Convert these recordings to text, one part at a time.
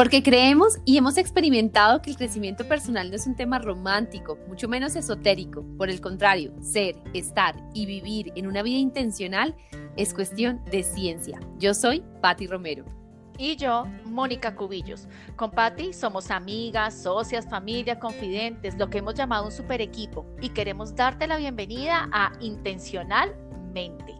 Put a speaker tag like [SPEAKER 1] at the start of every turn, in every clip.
[SPEAKER 1] Porque creemos y hemos experimentado que el crecimiento personal no es un tema romántico, mucho menos esotérico. Por el contrario, ser, estar y vivir en una vida intencional es cuestión de ciencia. Yo soy Patti Romero.
[SPEAKER 2] Y yo, Mónica Cubillos. Con Patti somos amigas, socias, familia, confidentes, lo que hemos llamado un super equipo. Y queremos darte la bienvenida a Intencionalmente.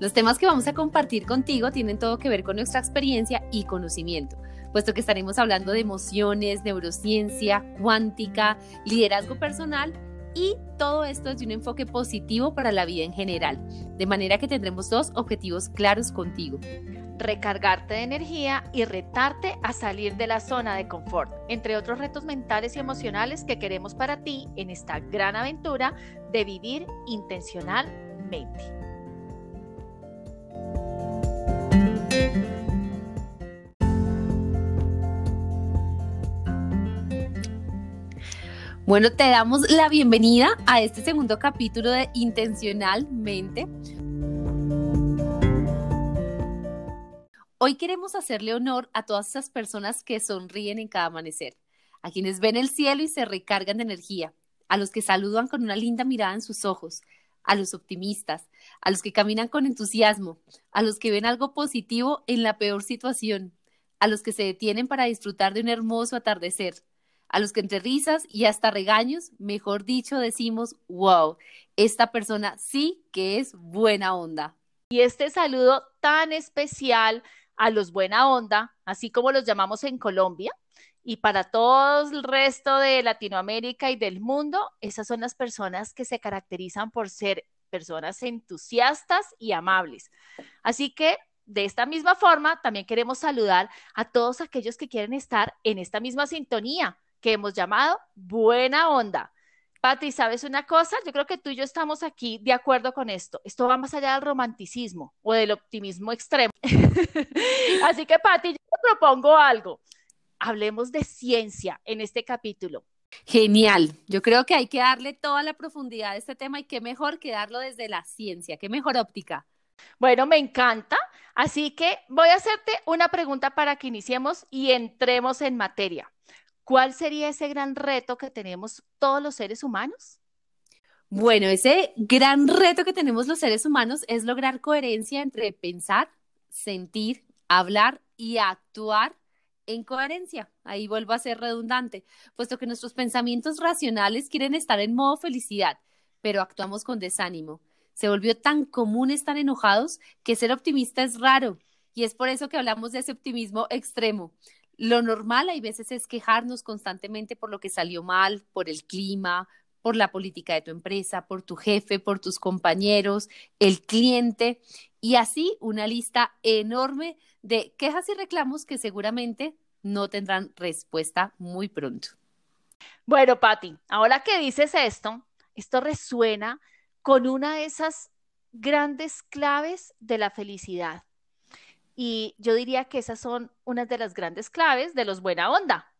[SPEAKER 1] Los temas que vamos a compartir contigo tienen todo que ver con nuestra experiencia y conocimiento puesto que estaremos hablando de emociones, neurociencia, cuántica, liderazgo personal y todo esto desde un enfoque positivo para la vida en general, de manera que tendremos dos objetivos claros contigo.
[SPEAKER 2] Recargarte de energía y retarte a salir de la zona de confort, entre otros retos mentales y emocionales que queremos para ti en esta gran aventura de vivir intencionalmente.
[SPEAKER 1] Bueno, te damos la bienvenida a este segundo capítulo de Intencionalmente. Hoy queremos hacerle honor a todas esas personas que sonríen en cada amanecer, a quienes ven el cielo y se recargan de energía, a los que saludan con una linda mirada en sus ojos, a los optimistas, a los que caminan con entusiasmo, a los que ven algo positivo en la peor situación, a los que se detienen para disfrutar de un hermoso atardecer, a los que entre risas y hasta regaños, mejor dicho, decimos, wow, esta persona sí que es buena onda.
[SPEAKER 2] Y este saludo tan especial a los buena onda, así como los llamamos en Colombia, y para todo el resto de Latinoamérica y del mundo, esas son las personas que se caracterizan por ser personas entusiastas y amables. Así que de esta misma forma, también queremos saludar a todos aquellos que quieren estar en esta misma sintonía, que hemos llamado buena onda. Pati, ¿sabes una cosa? Yo creo que tú y yo estamos aquí de acuerdo con esto. Esto va más allá del romanticismo o del optimismo extremo. Así que, Pati, yo te propongo algo. Hablemos de ciencia en este capítulo.
[SPEAKER 1] Genial. Yo creo que hay que darle toda la profundidad a este tema y qué mejor que darlo desde la ciencia, qué mejor óptica.
[SPEAKER 2] Bueno, me encanta. Así que voy a hacerte una pregunta para que iniciemos y entremos en materia. ¿Cuál sería ese gran reto que tenemos todos los seres humanos?
[SPEAKER 1] Bueno, ese gran reto que tenemos los seres humanos es lograr coherencia entre pensar, sentir, hablar y actuar en coherencia. Ahí vuelvo a ser redundante, puesto que nuestros pensamientos racionales quieren estar en modo felicidad, pero actuamos con desánimo. Se volvió tan común estar enojados que ser optimista es raro, y es por eso que hablamos de ese optimismo extremo. Lo normal hay veces es quejarnos constantemente por lo que salió mal, por el clima, por la política de tu empresa, por tu jefe, por tus compañeros, el cliente y así una lista enorme de quejas y reclamos que seguramente no tendrán respuesta muy pronto.
[SPEAKER 2] Bueno, Patti, ahora que dices esto, esto resuena con una de esas grandes claves de la felicidad y yo diría que esas son unas de las grandes claves de los buena onda.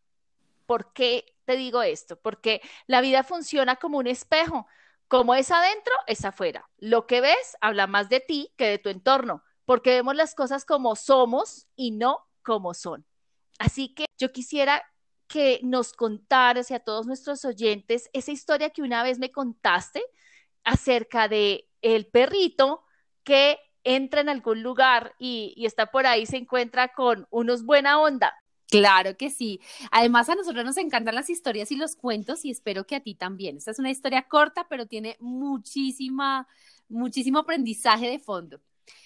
[SPEAKER 2] ¿Por qué te digo esto? Porque la vida funciona como un espejo. Como es adentro, es afuera. Lo que ves habla más de ti que de tu entorno, porque vemos las cosas como somos y no como son. Así que yo quisiera que nos contaras y a todos nuestros oyentes esa historia que una vez me contaste acerca de el perrito que entra en algún lugar y, está por ahí, se encuentra con unos buena onda.
[SPEAKER 1] Claro que sí. Además, a nosotros nos encantan las historias y los cuentos y espero que a ti también. Esta es una historia corta, pero tiene muchísima, muchísimo aprendizaje de fondo.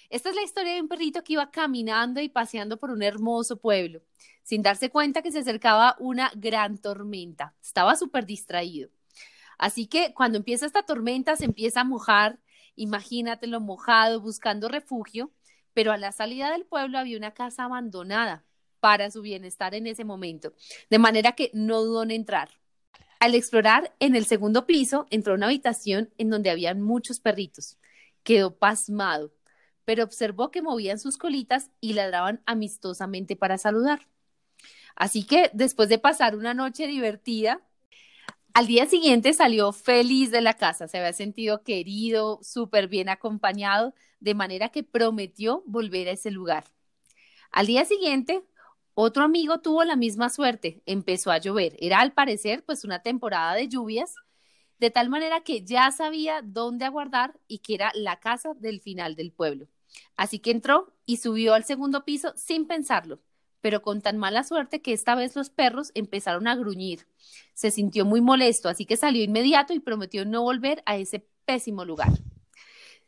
[SPEAKER 1] Esta es la historia de un perrito que iba caminando y paseando por un hermoso pueblo, sin darse cuenta que se acercaba una gran tormenta. Estaba súper distraído. Así que cuando empieza esta tormenta, se empieza a mojar Imagínatelo mojado, buscando refugio, pero a la salida del pueblo había una casa abandonada para su bienestar en ese momento, de manera que no dudó en entrar. Al explorar en el segundo piso, entró a una habitación en donde había muchos perritos. Quedó pasmado, pero observó que movían sus colitas y ladraban amistosamente para saludar. Así que después de pasar una noche divertida, al día siguiente salió feliz de la casa, se había sentido querido, súper bien acompañado, de manera que prometió volver a ese lugar. Al día siguiente, Otro amigo tuvo la misma suerte, empezó a llover. Era al parecer pues una temporada de lluvias, de tal manera que ya sabía dónde aguardar y que era la casa del final del pueblo. Así que entró y subió al segundo piso sin pensarlo, pero con tan mala suerte que esta vez los perros empezaron a gruñir. Se sintió muy molesto, así que salió inmediato y prometió no volver a ese pésimo lugar.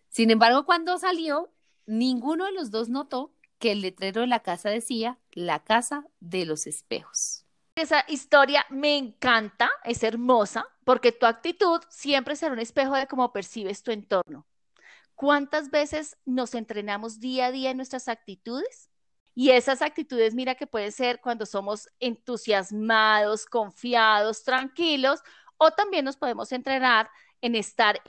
[SPEAKER 1] Sin embargo, cuando salió, ninguno de los dos notó que el letrero de la casa decía la casa de los espejos.
[SPEAKER 2] Esa historia me encanta, es hermosa, porque tu actitud siempre será un espejo de cómo percibes tu entorno. ¿Cuántas veces nos entrenamos día a día en nuestras actitudes? Y esas actitudes, mira que puede ser cuando somos entusiasmados, confiados, tranquilos, o también nos podemos entrenar en estar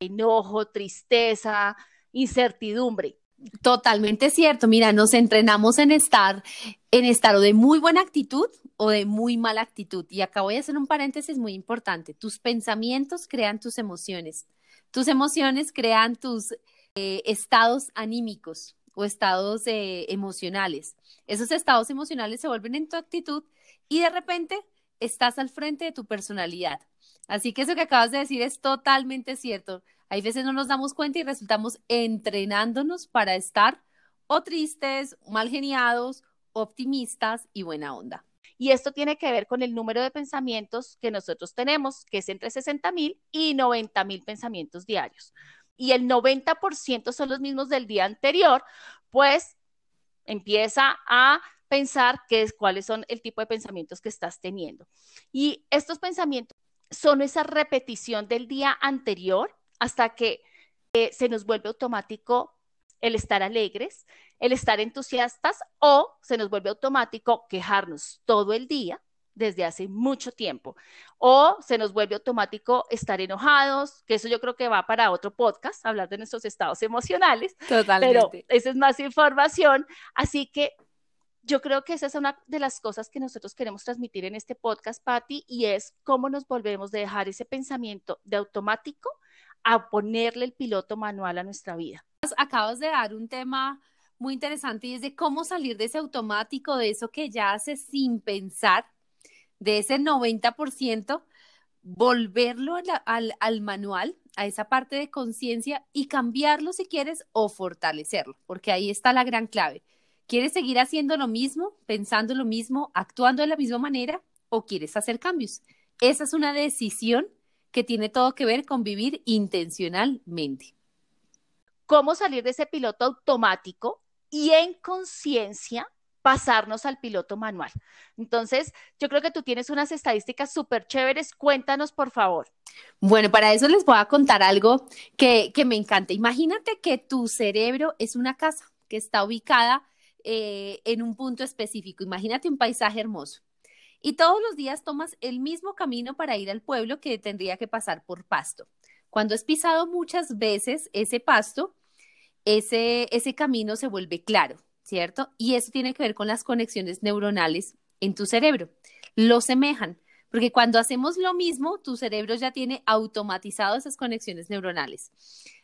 [SPEAKER 2] enojo, tristeza, incertidumbre.
[SPEAKER 1] Totalmente cierto. Mira, nos entrenamos en estar, en estar o de muy buena actitud o de muy mala actitud. Y acá voy a hacer un paréntesis muy importante. Tus pensamientos crean tus emociones. Tus emociones crean tus eh, estados anímicos o estados eh, emocionales. Esos estados emocionales se vuelven en tu actitud y de repente estás al frente de tu personalidad. Así que eso que acabas de decir es totalmente cierto. Hay veces no nos damos cuenta y resultamos entrenándonos para estar o tristes, mal geniados, optimistas y buena onda.
[SPEAKER 2] Y esto tiene que ver con el número de pensamientos que nosotros tenemos, que es entre 60 mil y 90 mil pensamientos diarios. Y el 90% son los mismos del día anterior, pues empieza a pensar qué es, cuáles son el tipo de pensamientos que estás teniendo. Y estos pensamientos son esa repetición del día anterior hasta que eh, se nos vuelve automático el estar alegres, el estar entusiastas o se nos vuelve automático quejarnos todo el día desde hace mucho tiempo. O se nos vuelve automático estar enojados, que eso yo creo que va para otro podcast, hablar de nuestros estados emocionales. Totalmente. Pero esa es más información. Así que yo creo que esa es una de las cosas que nosotros queremos transmitir en este podcast, Patti, y es cómo nos volvemos de dejar ese pensamiento de automático a ponerle el piloto manual a nuestra vida.
[SPEAKER 1] Acabas de dar un tema muy interesante y es de cómo salir de ese automático, de eso que ya haces sin pensar, de ese 90%, volverlo al, al manual, a esa parte de conciencia y cambiarlo si quieres o fortalecerlo, porque ahí está la gran clave. ¿Quieres seguir haciendo lo mismo, pensando lo mismo, actuando de la misma manera o quieres hacer cambios? Esa es una decisión que tiene todo que ver con vivir intencionalmente.
[SPEAKER 2] ¿Cómo salir de ese piloto automático y en conciencia pasarnos al piloto manual? Entonces, yo creo que tú tienes unas estadísticas súper chéveres. Cuéntanos, por favor.
[SPEAKER 1] Bueno, para eso les voy a contar algo que, me encanta. Imagínate que tu cerebro es una casa que está ubicada eh, en un punto específico. Imagínate un paisaje hermoso y todos los días tomas el mismo camino para ir al pueblo que tendría que pasar por pasto. Cuando has pisado muchas veces ese pasto, ese camino se vuelve claro, ¿cierto? Y eso tiene que ver con las conexiones neuronales en tu cerebro. Lo semejan, porque cuando hacemos lo mismo, tu cerebro ya tiene automatizado esas conexiones neuronales.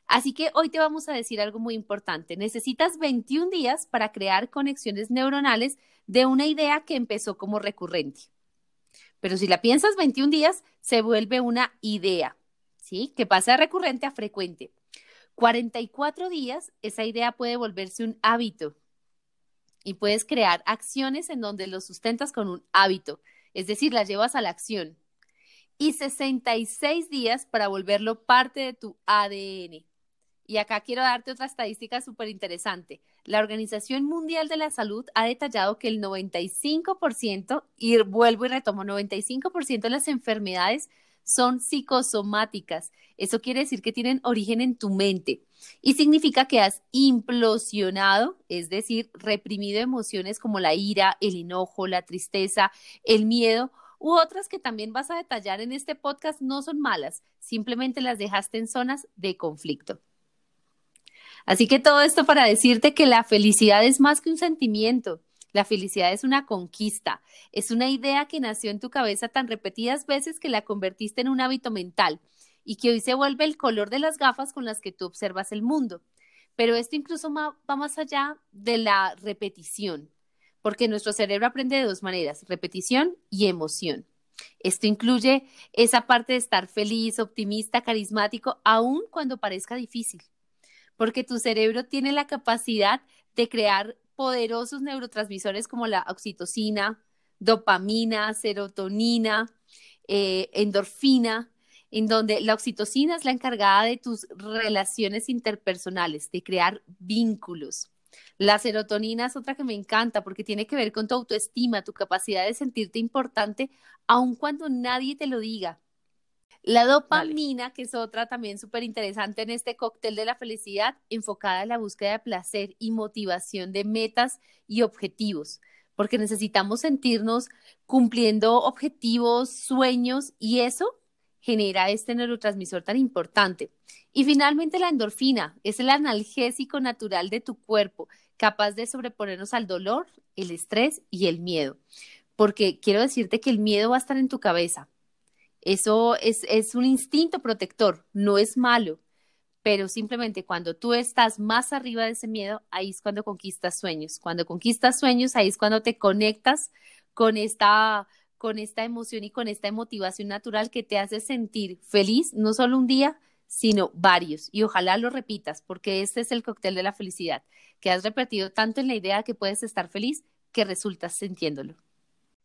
[SPEAKER 1] Así que hoy te vamos a decir algo muy importante. Necesitas 21 días para crear conexiones neuronales de una idea que empezó como recurrente. Pero si la piensas 21 días, se vuelve una idea, ¿sí? Que pasa de recurrente a frecuente. 44 días, esa idea puede volverse un hábito y puedes crear acciones en donde lo sustentas con un hábito, es decir, la llevas a la acción. Y 66 días para volverlo parte de tu ADN. Y acá quiero darte otra estadística súper interesante. La Organización Mundial de la Salud ha detallado que el 95%, y vuelvo y retomo, 95% de las enfermedades son psicosomáticas. Eso quiere decir que tienen origen en tu mente y significa que has implosionado, es decir, reprimido emociones como la ira, el enojo, la tristeza, el miedo u otras que también vas a detallar en este podcast no son malas, simplemente las dejaste en zonas de conflicto. Así que todo esto para decirte que la felicidad es más que un sentimiento. La felicidad es una conquista, es una idea que nació en tu cabeza tan repetidas veces que la convertiste en un hábito mental y que hoy se vuelve el color de las gafas con las que tú observas el mundo. Pero esto incluso va más allá de la repetición. porque nuestro cerebro aprende de dos maneras, repetición y emoción. Esto incluye esa parte de estar feliz, optimista, carismático, aun cuando parezca difícil, porque tu cerebro tiene la capacidad de crear poderosos neurotransmisores como la oxitocina, dopamina, serotonina, eh, endorfina, en donde la oxitocina es la encargada de tus relaciones interpersonales, de crear vínculos. La serotonina es otra que me encanta porque tiene que ver con tu autoestima, tu capacidad de sentirte importante, aun cuando nadie te lo diga. La dopamina, que es otra también súper interesante en este cóctel de la felicidad, enfocada en la búsqueda de placer y motivación de metas y objetivos, porque necesitamos sentirnos cumpliendo objetivos, sueños y eso genera este neurotransmisor tan importante. Y finalmente la endorfina es el analgésico natural de tu cuerpo, capaz de sobreponernos al dolor, el estrés y el miedo. Porque quiero decirte que el miedo va a estar en tu cabeza. Eso es, es un instinto protector, no es malo, pero simplemente cuando tú estás más arriba de ese miedo, ahí es cuando conquistas sueños. Cuando conquistas sueños, ahí es cuando te conectas con esta con esta emoción y con esta motivación natural que te hace sentir feliz, no solo un día, sino varios. Y ojalá lo repitas, porque este es el cóctel de la felicidad, que has repetido tanto en la idea que puedes estar feliz que resultas sintiéndolo.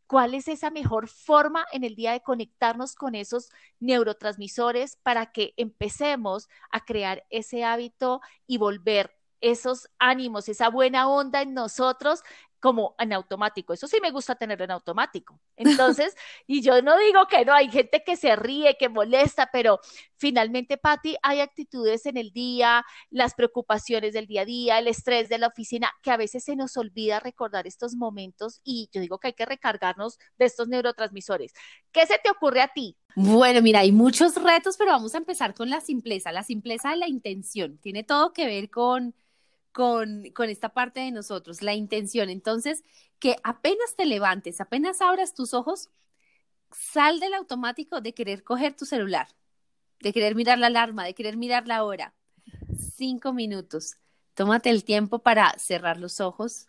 [SPEAKER 2] ¿Cuál es esa mejor forma en el día de conectarnos con esos neurotransmisores para que empecemos a crear ese hábito y volver esos ánimos, esa buena onda en nosotros como en automático. Eso sí me gusta tenerlo en automático. Entonces, y yo no digo que no, hay gente que se ríe, que molesta, pero finalmente, Patti, hay actitudes en el día, las preocupaciones del día a día, el estrés de la oficina, que a veces se nos olvida recordar estos momentos y yo digo que hay que recargarnos de estos neurotransmisores. ¿Qué se te ocurre a ti?
[SPEAKER 1] Bueno, mira, hay muchos retos, pero vamos a empezar con la simpleza, la simpleza de la intención. Tiene todo que ver con con, esta parte de nosotros, la intención. Entonces, que apenas te levantes, apenas abras tus ojos, sal del automático de querer coger tu celular, de querer mirar la alarma, de querer mirar la hora. Cinco minutos. Tómate el tiempo para cerrar los ojos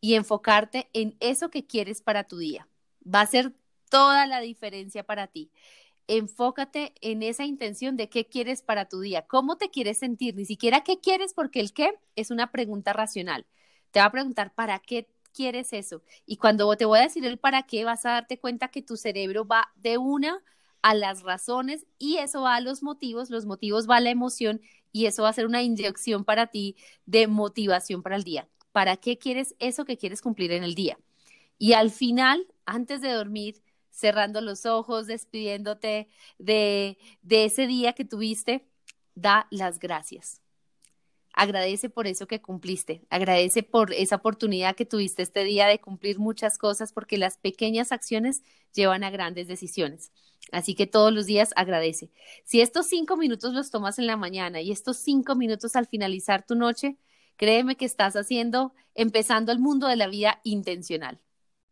[SPEAKER 1] y enfocarte en eso que quieres para tu día. Va a ser toda la diferencia para ti enfócate en esa intención de qué quieres para tu día, cómo te quieres sentir, ni siquiera qué quieres, porque el qué es una pregunta racional. Te va a preguntar, ¿para qué quieres eso? Y cuando te voy a decir el para qué, vas a darte cuenta que tu cerebro va de una a las razones y eso va a los motivos, los motivos va a la emoción y eso va a ser una inyección para ti de motivación para el día. ¿Para qué quieres eso que quieres cumplir en el día? Y al final, antes de dormir, cerrando los ojos, despidiéndote de, ese día que tuviste, da las gracias. Agradece por eso que cumpliste, agradece por esa oportunidad que tuviste este día de cumplir muchas cosas, porque las pequeñas acciones llevan a grandes decisiones. Así que todos los días agradece. Si estos cinco minutos los tomas en la mañana y estos cinco minutos al finalizar tu noche, créeme que estás haciendo, empezando el mundo de la vida intencional.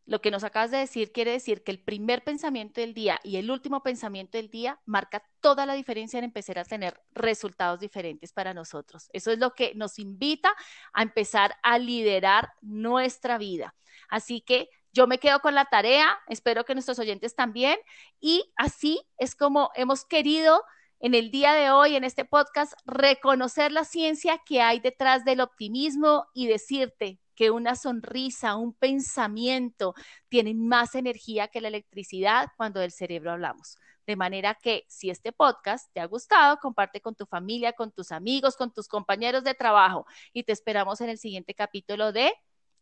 [SPEAKER 2] Lo que nos acabas de decir quiere decir que el primer pensamiento del día y el último pensamiento del día marca toda la diferencia en empezar a tener resultados diferentes para nosotros. Eso es lo que nos invita a empezar a liderar nuestra vida. Así que yo me quedo con la tarea, espero que nuestros oyentes también, y así es como hemos querido en el día de hoy, en este podcast, reconocer la ciencia que hay detrás del optimismo y decirte, que una sonrisa, un pensamiento tienen más energía que la electricidad cuando del cerebro hablamos. De manera que si este podcast te ha gustado, comparte con tu familia, con tus amigos, con tus compañeros de trabajo y te esperamos en el siguiente capítulo de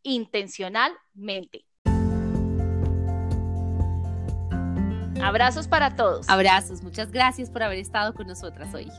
[SPEAKER 2] Intencionalmente. Abrazos para todos.
[SPEAKER 1] Abrazos, muchas gracias por haber estado con nosotras hoy.